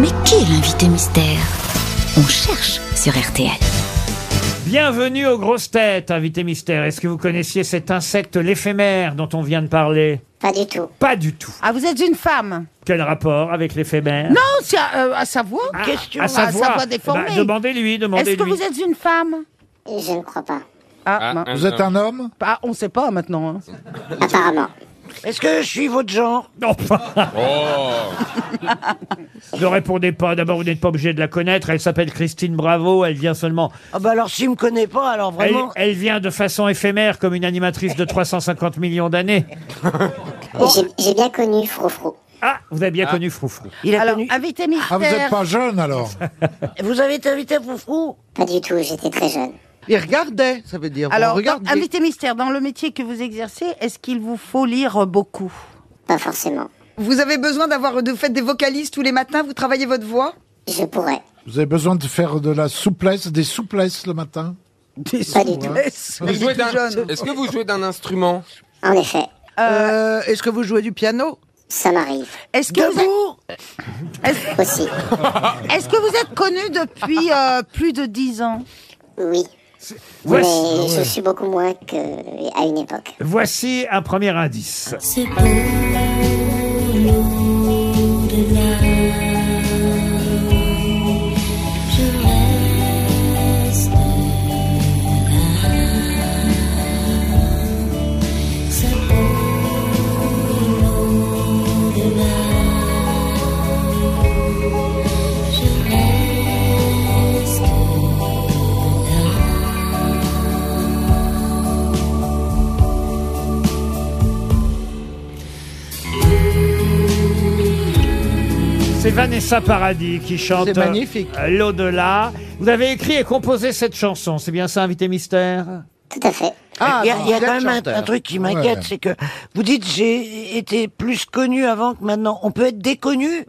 Mais qui est l'invité mystère? On cherche sur RTL. Bienvenue aux grosses têtes, invité mystère. Est-ce que vous connaissiez cet insecte l'éphémère dont on vient de parler? Pas du tout. Pas du tout. Ah, vous êtes une femme Quel rapport avec l'éphémère? Non, c'est à, euh, à sa voix. Ah, Question. à sa à voix. déformée. Bah, demandez-lui, Est-ce demandez-lui. que vous êtes une femme? Je ne crois pas. Ah, ben, Vous êtes un homme? Ah, on sait pas maintenant. hein. Apparemment. Est-ce que je suis votre genre Non, pas. Ne répondez pas. D'abord, vous n'êtes pas obligé de la connaître. Elle s'appelle Christine Bravo. Elle vient seulement. Ah bah alors s'il me connaît pas, alors Elle, vraiment... elle vient de façon éphémère comme une animatrice de 350 millions d'années. J'ai- J'ai bien connu Frofro. Ah, vous avez bien connu Froufrou. Il a Alors, connu... invité mystère. Ah, vous n'êtes pas jeune alors Vous avez été invité à Foufrou Pas du tout, j'étais très jeune. Il regardait, ça veut dire. Alors, regarde. dans- invité mystère, dans le métier que vous exercez, est-ce qu'il vous faut lire beaucoup? Pas forcément. Vous avez besoin d'avoir, vous faites des vocalises tous les matins, vous travaillez votre voix? Je pourrais. Vous avez besoin de faire de la souplesse, des souplesses le matin? Pas du tout. Vous jouez d'un- Est-ce que vous jouez d'un instrument? En effet, Euh, Est-ce que vous jouez du piano? Ça m'arrive. Est-ce que, vous Aussi. est-ce que vous êtes connu depuis euh, plus de 10 ans? Oui. Voici, Mais je suis beaucoup moins qu'à une époque. voici un premier indice. C'est beau l'au-delà. C'est Vanessa Paradis qui chante C'est magnifique. euh, L'au-delà. Vous avez écrit et composé cette chanson, c'est bien ça, invité mystère? Tout à fait. Ah, il y a, donc il y a vous êtes quand même un, chanteur. truc qui m'inquiète, Ouais. c'est que vous dites j'ai été plus connu avant que maintenant. On peut être déconnu?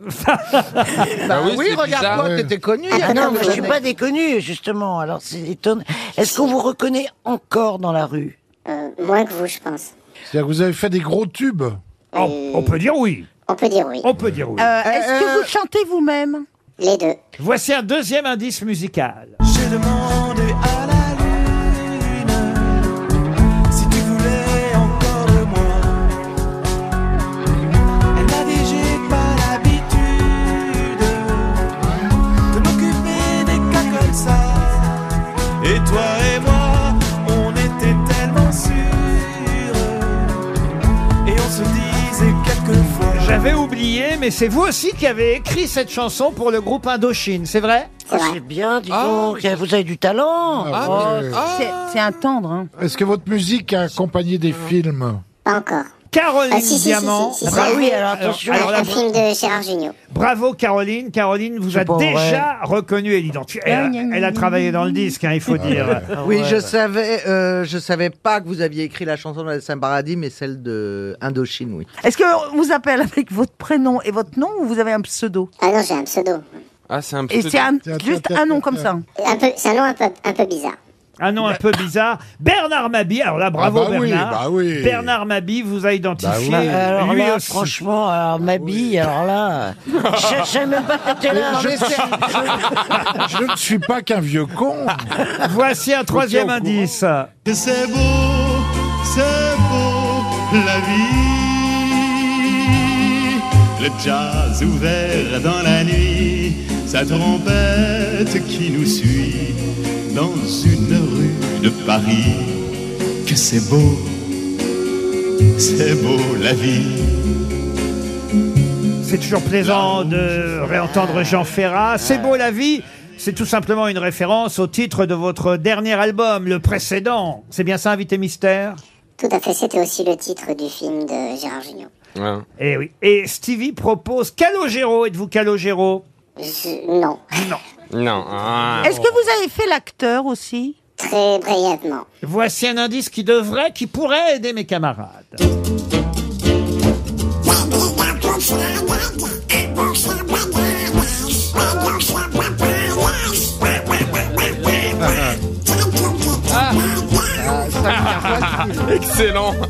Bah oui, oui, c'est regarde-toi, t'étais connu. il y a Ah non, mais quelques je suis années. pas déconnu, justement. Alors c'est étonnant. Est-ce qu'on vous reconnaît encore dans la rue? Euh, moins que vous, je pense. C'est-à-dire que vous avez fait des gros tubes? Oh, On peut dire oui. On peut dire oui. On peut dire oui. Euh, Est-ce Euh, que vous chantez vous-même? Les deux. Voici un deuxième indice musical. J'ai demandé J'avais oublié, mais c'est vous aussi qui avez écrit cette chanson pour le groupe Indochine, c'est vrai? C'est Ah. C'est bien, dis Ah. donc. Vous avez du talent. Ah, Oh, c'est- C'est un tendre. Hein. Est-ce que votre musique a accompagné des films? Pas encore. Caroline Ah, si, si, si, Diamant. si, si, si. Ah oui, alors attention. alors là, Un film de Gérard Jugnot. Bravo Caroline. Caroline vous C'est a pas déjà reconnu et identifié. Elle, a- elle a travaillé dans le disque, hein, il faut dire. Oui, je savais, euh, je savais pas que vous aviez écrit la chanson de Saint Paradis, mais celle de Indochine, oui. Est-ce qu'on vous appelle avec votre prénom et votre nom ou vous avez un pseudo? Ah non, j'ai un pseudo. Ah, c'est un Et pseudo. c'est un- Tiens, juste tiens, un nom tiens, comme ça. Un peu, c'est un nom un peu, un peu bizarre. Un nom un peu bizarre. Bernard Mabi. Alors là, bravo Ah bah oui, Bernard. bah oui. Bernard Mabi vous a identifié. Bah oui. Alors lui là, aussi. franchement, alors ma bille, alors là, je savais même pas que là. je, je ne suis pas qu'un vieux con. Voici un troisième indice. Que c'est beau, c'est beau, la vie. Le jazz ouvert dans la nuit, sa trompette qui nous suit dans une rue de Paris. Que c'est beau, c'est beau la vie. C'est toujours plaisant de réentendre Jean Ferrat. C'est beau la vie. C'est tout simplement une référence au titre de votre dernier album, le précédent. C'est bien ça, Invité Mystère? Tout à fait, c'était aussi le titre du film de Gérard Jugnot. Ouais. Eh oui. Et Stevie propose Calogero. Êtes-vous Calogero? Je- Non, Non. Non. ah. Est-ce que vous avez fait l'acteur aussi très brièvement. Voici un indice qui devrait, qui pourrait aider mes camarades. Excellent.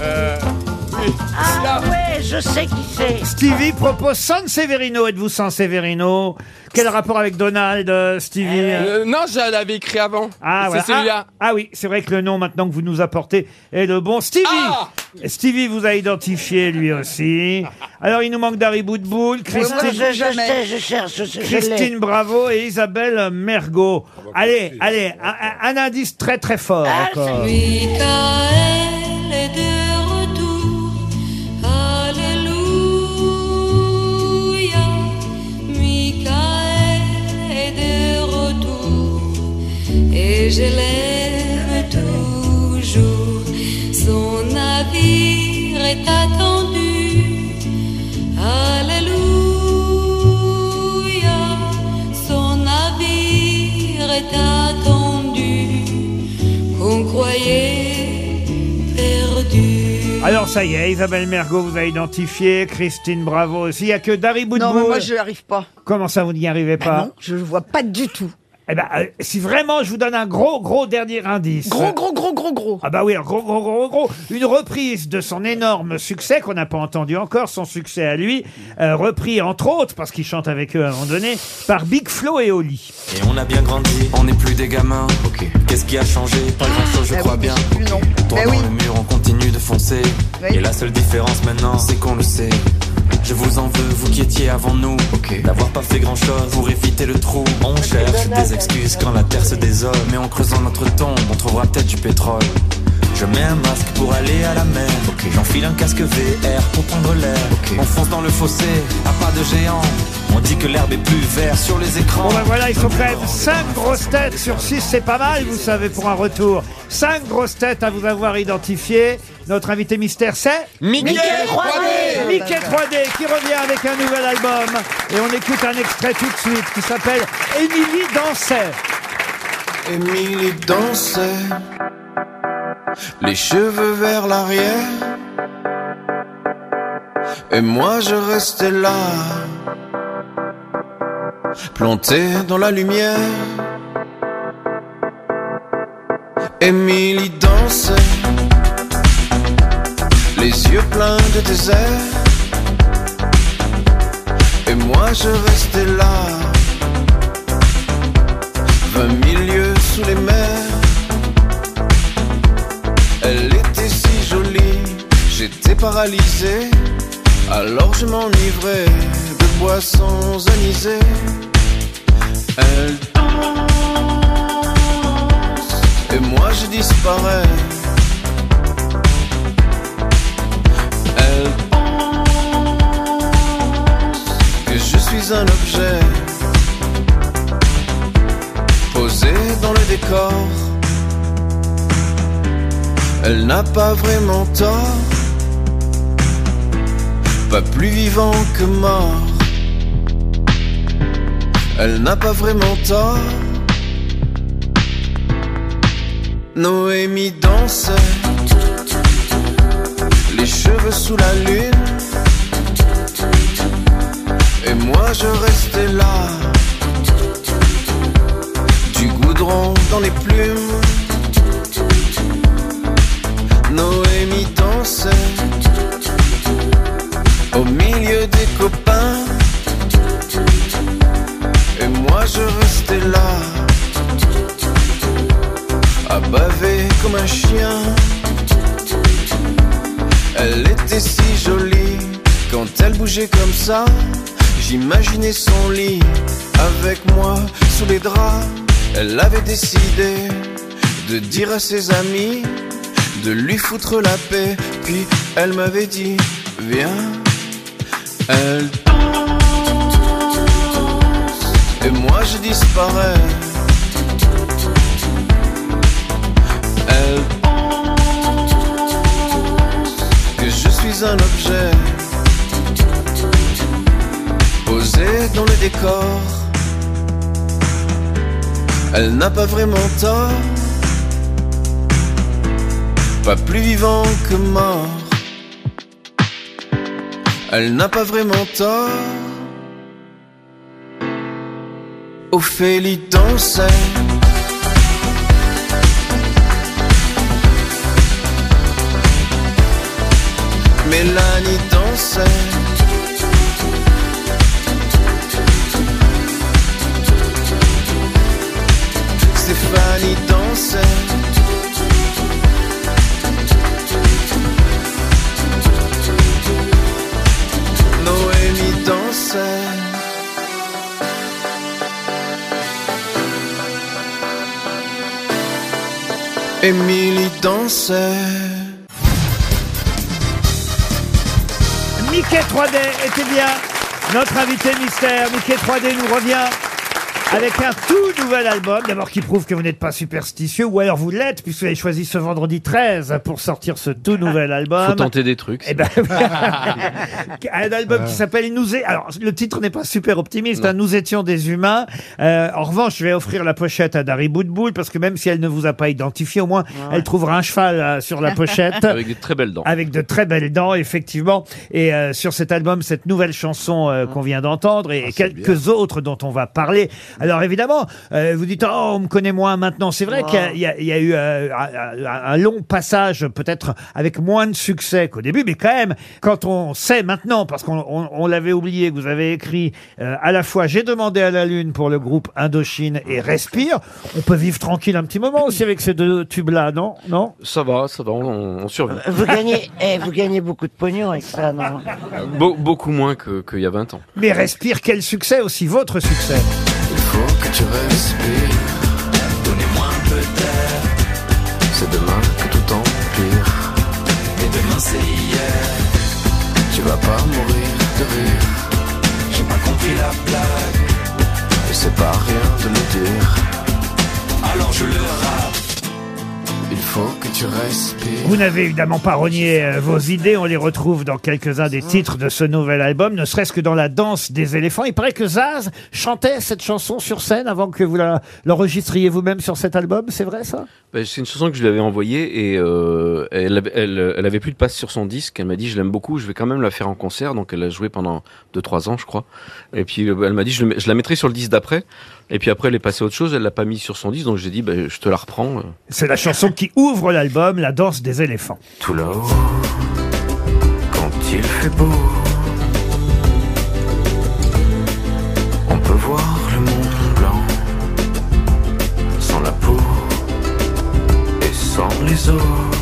Euh, oui. Ah ouais, je sais qui c'est. Stevie propose San Severino. Êtes-vous San Severino? Quel rapport avec Donald, euh, Stevie? Euh, non, je l'avais écrit avant. Ah, c'est voilà. celui-là. Ah, ah oui, c'est vrai que le nom maintenant que vous nous apportez est le bon. Stevie Ah Stevie vous a identifié lui aussi. Alors il nous manque Dari Boudboul, Je, je, Christine, je sais, je cherche, je, je l'ai. Christine Bravo et Isabelle Mergot. Allez, allez, un, un- un indice très très fort Ah, encore. Michael Et je l'aime toujours. Son navire est attendu. Alléluia. Son navire est attendu. Qu'on croyait perdu. Alors ça y est, Isabelle Mergot vous a identifié, Christine Bravo aussi. Il y a que Dari Non, mais moi, je n'y arrive pas. Comment ça vous n'y arrivez Bah pas non, je ne vois pas du tout. Eh ben, euh, si vraiment je vous donne un gros, gros dernier indice. Gros, gros, gros, gros, gros. Ah bah oui, un gros, gros, gros, gros. Une reprise de son énorme succès qu'on n'a pas entendu encore, son succès à lui, euh, repris entre autres, parce qu'il chante avec eux à un moment donné, par Big Flo et Oli. Et on a bien grandi, on n'est plus des gamins. Qu'est-ce qui a changé? Pas grand chose, je Bah crois oui, bien. plus, non. Droit Bah dans oui. le mur, on continue de foncer. Oui. Et la seule différence maintenant, c'est qu'on le sait. Je vous en veux, vous qui étiez avant nous. D'avoir pas fait grand chose pour éviter le trou. On cherche des excuses quand la terre se désole. Mais en creusant notre tombe, on trouvera peut-être du pétrole. Je mets un masque pour aller à la mer. J'enfile un casque VR pour prendre l'air. On fonce dans le fossé, à pas de géant. On dit que l'herbe est plus verte sur les écrans. Bon ben voilà, il faut quand même 5 grosses têtes sur 6, c'est pas mal, vous savez, pour un retour. 5 grosses têtes à vous avoir identifiées. Notre invité mystère, c'est Mickey, 3D. Mickey 3D qui revient avec un nouvel album. Et on écoute un extrait tout de suite qui s'appelle Émilie dansait. Émilie dansait, les cheveux vers l'arrière. Et moi je restais là, planté dans la lumière. Émilie dansait, les yeux pleins de désert. Et moi je restais là. Vingt mille lieues sous les mers. Elle était si jolie, j'étais paralysé. Alors je m'enivrais de boissons anisées. Elle danse, et moi je disparais. Que je suis un objet posé dans le décor. Elle n'a pas vraiment tort, pas plus vivant que mort. Elle n'a pas vraiment tort. Noémie dansait, les cheveux sous la lune. Et moi je restais là du goudron dans les plumes. Noémie dansait bougeait comme ça. J'imaginais son lit avec moi sous les draps. Elle avait décidé de dire à ses amis de lui foutre la paix. Puis elle m'avait dit Viens. Elle et moi je disparais. Elle que je suis un objet posé dans le décor. Elle n'a pas vraiment tort, pas plus vivant que mort. Elle n'a pas vraiment tort. Ophélie dansait. Mélanie dansait. Stéphanie dansait. Noémie dansait. Émilie dansait. Mickey 3D était bien notre invité mystère. Mickey 3D nous revient avec un tout nouvel album. D'abord qui prouve que vous n'êtes pas superstitieux, ou alors vous l'êtes, puisque vous avez choisi ce vendredi 13 pour sortir ce tout nouvel album. Faut tenter des trucs. Eh ben, un album qui s'appelle Nous é- Alors, le titre n'est pas super optimiste. hein, Nous étions des humains. Euh, en revanche, je vais offrir la pochette à Dari Boudboul parce que même si elle ne vous a pas identifié, au moins, elle trouvera un cheval euh, sur la pochette. Avec des très belles dents. Avec de très belles dents, effectivement. Et euh, sur cet album, cette nouvelle chanson euh, qu'on vient d'entendre et quelques autres dont on va parler. Alors évidemment, euh, vous dites, oh, on me connaît moins maintenant. C'est vrai qu'il y a- il y, a- il y a eu euh, un, un- un long passage, peut-être avec moins de succès qu'au début, mais quand même, quand on sait maintenant, parce qu'on on- on l'avait oublié, que vous avez écrit euh, à la fois J'ai demandé à la Lune pour le groupe Indochine et Respire, on peut vivre tranquille un petit moment aussi avec ces deux tubes-là, non? Non? Ça va, ça va, on, on survit. Vous gagnez, eh, vous gagnez beaucoup de pognon avec ça, non? Beau- beaucoup moins que- qu'il y a 20 ans. Mais Respire, quel succès aussi, votre succès Il faut que tu respires. Vous n'avez évidemment pas renié euh, vos idées, on les retrouve dans quelques-uns des titres de ce nouvel album, ne serait-ce que dans la danse des éléphants. Il paraît que Zaz chantait cette chanson sur scène avant que vous la- l'enregistriez vous-même sur cet album, c'est vrai ça? Ben, c'est une chanson que je lui avais envoyée et euh, elle, avait- plus de place sur son disque. Elle m'a dit je l'aime beaucoup, je vais quand même la faire en concert. Donc elle a joué pendant 2-3 ans, je crois. Et puis euh, elle m'a dit je, je la mettrai sur le disque d'après. Et puis après elle est passée à autre chose, elle l'a pas mis sur son disque. Donc j'ai dit ben, je te la reprends. C'est la chanson qui ouvre l'album, La danse des éléphants. Tout là-haut, quand il fait beau, on peut voir le Mont Blanc sans la peau et sans les autres.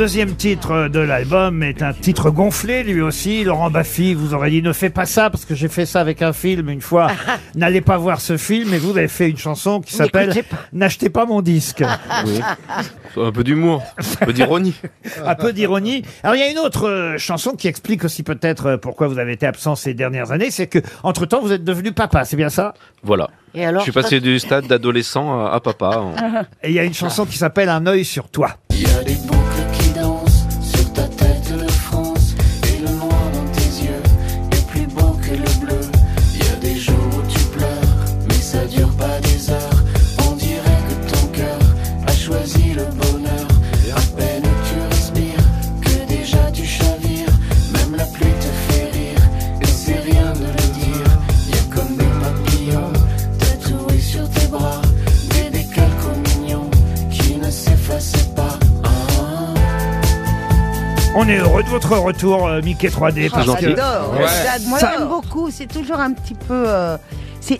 Deuxième titre de l'album est un titre gonflé lui aussi. Laurent Baffy vous aurait dit ne fais pas ça parce que j'ai fait ça avec un film une fois. N'allez pas voir ce film et vous avez fait une chanson qui s'appelle N'écoutez pas. N'achetez pas mon disque. Oui. Un peu d'humour, un peu d'ironie. un peu d'ironie. Alors il y a une autre euh, chanson qui explique aussi peut-être euh, pourquoi vous avez été absent ces dernières années, c'est que entre temps vous êtes devenu papa, c'est bien ça? Voilà. Et alors, je suis passé du stade d'adolescent à, à papa. Et il y a une chanson qui s'appelle Un œil sur toi. Il y a des boucles qui On est heureux de votre retour, euh, Mickey 3D. parce que- J'adore. Moi, J'adore. j'aime beaucoup. C'est toujours un petit peu. euh, c'est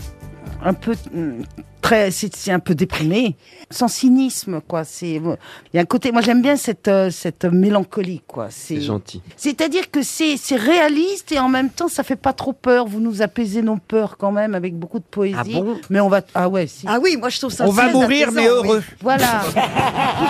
un peu. hum, Très, c'est un peu déprimé, sans cynisme, quoi. C'est, il y a un côté. Moi, j'aime bien cette euh, cette mélancolie, quoi. C'est gentil. C'est-à-dire que c'est c'est réaliste et en même temps, ça fait pas trop peur. Vous nous apaisez nos peurs quand même avec beaucoup de poésie. Ah bon? Mais on va. Ah ouais. Si. Ah oui, moi je trouve ça On va mourir mais oui. heureux. Voilà.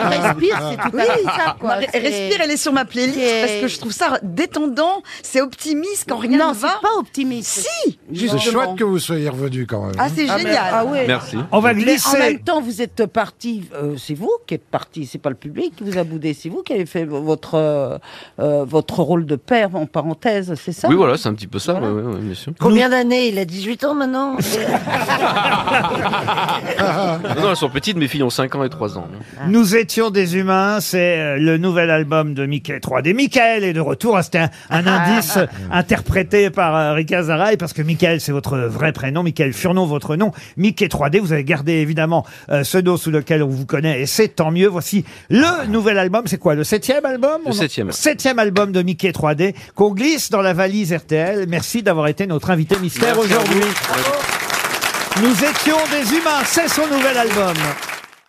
Respire, c'est tout à fait ça, quoi. Marie- C'est- Respire, elle est sur ma playlist parce que je trouve ça détendant, c'est optimiste quand rien Non, ne c'est va. pas optimiste. Si, C'est chouette que vous soyez revenu quand même. Ah, c'est Ah, mais- génial. ah ouais. Merci. On va Mais glisser. en même temps, vous êtes parti. euh, c'est vous qui êtes parti. C'est pas le public qui vous a boudé. C'est vous qui avez fait votre euh, euh, votre rôle de père en parenthèse. C'est ça? Oui, voilà, c'est un petit peu ça, ouais, ouais, ouais, bien sûr. Combien d'années? Il a 18 ans maintenant? Non, non, elles sont petites, mes filles ont 5 ans et 3 ans. Nous étions des humains, c'est le nouvel album de Mickey 3D. Michael est de retour, Ah, c'était un, un indice interprété par Rika Zaraï, parce que Michael c'est votre vrai prénom, Michael Furnon votre nom, Mickey 3D, vous avez gardé évidemment euh, ce dos sous lequel on vous connaît, et c'est tant mieux. Voici le nouvel album, c'est quoi, le septième album? Le septième. Septième album de Mickey 3D, qu'on glisse dans la valise RTL. Merci d'avoir été notre invité mystère aujourd'hui. Nous étions des humains, c'est son nouvel album.